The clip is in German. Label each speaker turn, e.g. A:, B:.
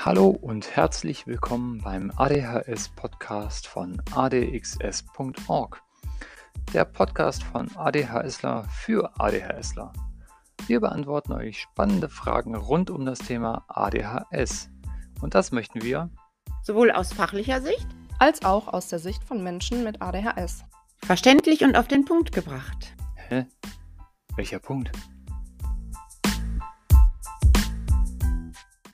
A: Hallo und herzlich willkommen beim ADHS Podcast von adxs.org. Der Podcast von ADHSler für ADHSler. Wir beantworten euch spannende Fragen rund um das Thema ADHS. Und das möchten wir
B: sowohl aus fachlicher Sicht
C: als auch aus der Sicht von Menschen mit ADHS.
B: Verständlich und auf den Punkt gebracht.
A: Hä? Welcher Punkt?